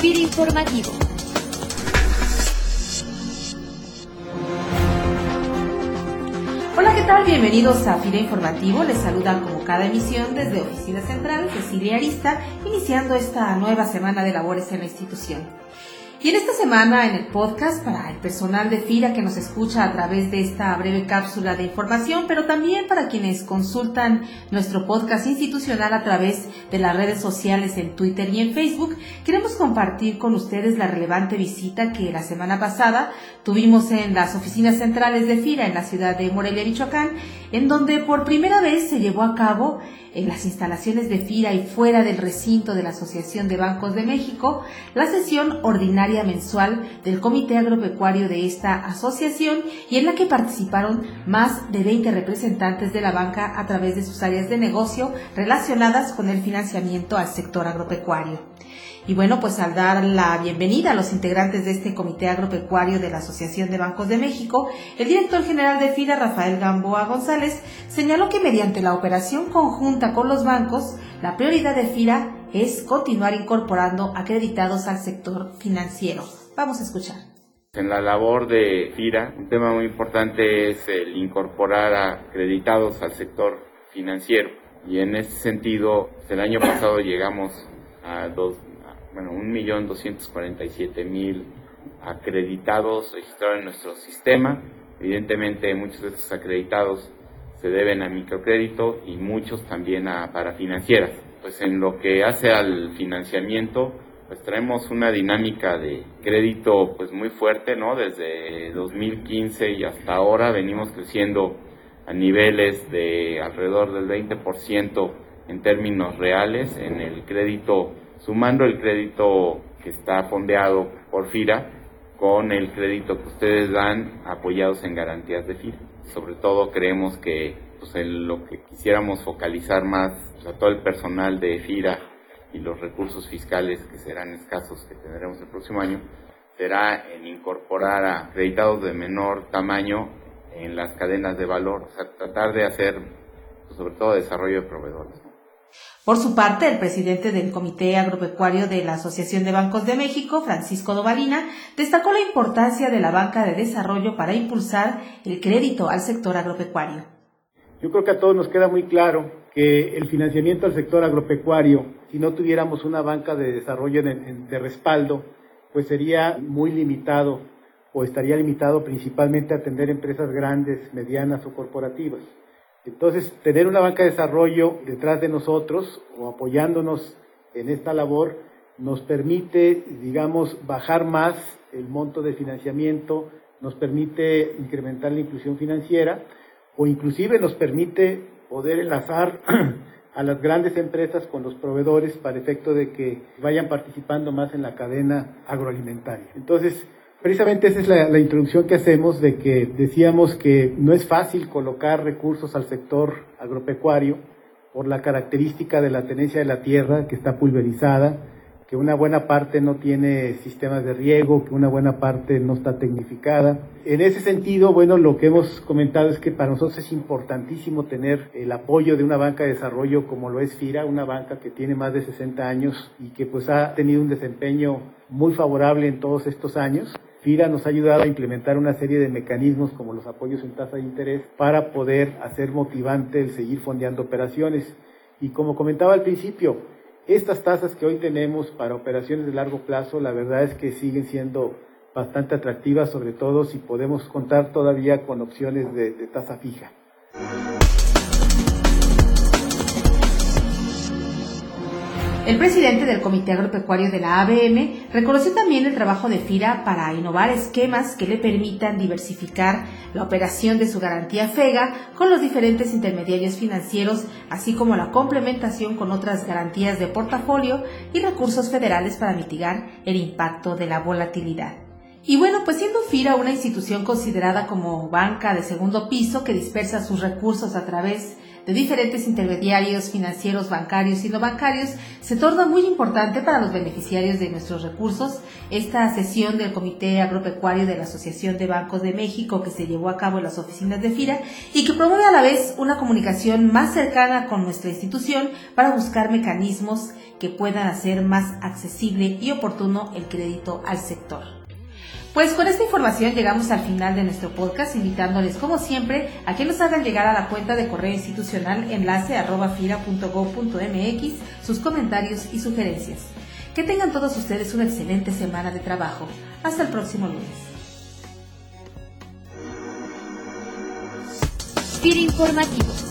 FIRA Informativo. Hola, ¿qué tal? Bienvenidos a FIRA Informativo. Les saluda como cada emisión desde Oficina Central Cecilia Arista, iniciando esta nueva semana de labores en la institución. Y en esta semana en el podcast para el personal de FIRA que nos escucha a través de esta breve cápsula de información, pero también para quienes consultan nuestro podcast institucional a través de las redes sociales en Twitter y en Facebook, queremos compartir con ustedes la relevante visita que la semana pasada tuvimos en las oficinas centrales de FIRA en la ciudad de Morelia, Michoacán, en donde por primera vez se llevó a cabo en las instalaciones de FIRA y fuera del recinto de la Asociación de Bancos de México, la sesión ordinaria mensual del Comité Agropecuario de esta asociación y en la que participaron más de 20 representantes de la banca a través de sus áreas de negocio relacionadas con el financiamiento al sector agropecuario. Y bueno, pues al dar la bienvenida a los integrantes de este Comité Agropecuario de la Asociación de Bancos de México, el director general de FIRA, Rafael Gamboa González, señaló que mediante la operación conjunta con los bancos, la prioridad de FIRA es continuar incorporando acreditados al sector financiero. Vamos a escuchar. En la labor de FIRA, un tema muy importante es el incorporar acreditados al sector financiero. Y en ese sentido, el año pasado llegamos a dos, bueno, 1.247.000 acreditados registrados en nuestro sistema. Evidentemente muchos de estos acreditados se deben a microcrédito y muchos también a parafinancieras. Pues en lo que hace al financiamiento, pues traemos una dinámica de crédito pues muy fuerte, ¿no? Desde 2015 y hasta ahora venimos creciendo a niveles de alrededor del 20% en términos reales en el crédito sumando el crédito que está fondeado por FIRA con el crédito que ustedes dan apoyados en garantías de FIRA. Sobre todo creemos que pues, en lo que quisiéramos focalizar más a todo el personal de FIRA y los recursos fiscales que serán escasos que tendremos el próximo año, será en incorporar a acreditados de menor tamaño en las cadenas de valor, o sea, tratar de hacer pues, sobre todo desarrollo de proveedores. Por su parte, el presidente del Comité Agropecuario de la Asociación de Bancos de México, Francisco Dovalina, destacó la importancia de la banca de desarrollo para impulsar el crédito al sector agropecuario. Yo creo que a todos nos queda muy claro que el financiamiento al sector agropecuario, si no tuviéramos una banca de desarrollo de, respaldo, pues sería muy limitado o estaría limitado principalmente a atender empresas grandes, medianas o corporativas. Entonces, tener una banca de desarrollo detrás de nosotros o apoyándonos en esta labor nos permite, digamos, bajar más el monto de financiamiento, nos permite incrementar la inclusión financiera o inclusive nos permite poder enlazar a las grandes empresas con los proveedores para efecto de que vayan participando más en la cadena agroalimentaria. Entonces, Precisamente esa es la, introducción que hacemos de que decíamos que no es fácil colocar recursos al sector agropecuario por la característica de la tenencia de la tierra que está pulverizada, que una buena parte no tiene sistemas de riego, que una buena parte no está tecnificada. En ese sentido, bueno, lo que hemos comentado es que para nosotros es importantísimo tener el apoyo de una banca de desarrollo como lo es FIRA, una banca que tiene más de 60 años y que pues ha tenido un desempeño muy favorable en todos estos años. FIRA nos ha ayudado a implementar una serie de mecanismos como los apoyos en tasa de interés para poder hacer motivante el seguir fondeando operaciones. Y como comentaba al principio, estas tasas que hoy tenemos para operaciones de largo plazo, la verdad es que siguen siendo bastante atractivas, sobre todo si podemos contar todavía con opciones de, tasa fija. El presidente del Comité Agropecuario de la ABM reconoció también el trabajo de FIRA para innovar esquemas que le permitan diversificar la operación de su garantía FEGA con los diferentes intermediarios financieros, así como la complementación con otras garantías de portafolio y recursos federales para mitigar el impacto de la volatilidad. Y bueno, pues siendo FIRA una institución considerada como banca de segundo piso que dispersa sus recursos a través de diferentes intermediarios financieros, bancarios y no bancarios se torna muy importante para los beneficiarios de nuestros recursos. Esta sesión del Comité Agropecuario de la Asociación de Bancos de México que se llevó a cabo en las oficinas de FIRA y que promueve a la vez una comunicación más cercana con nuestra institución para buscar mecanismos que puedan hacer más accesible y oportuno el crédito al sector. Pues con esta información llegamos al final de nuestro podcast, invitándoles como siempre a que nos hagan llegar a la cuenta de correo institucional enlace arroba fira.gov.mx sus comentarios y sugerencias. Que tengan todos ustedes una excelente semana de trabajo. Hasta el próximo lunes. FIRA Informativo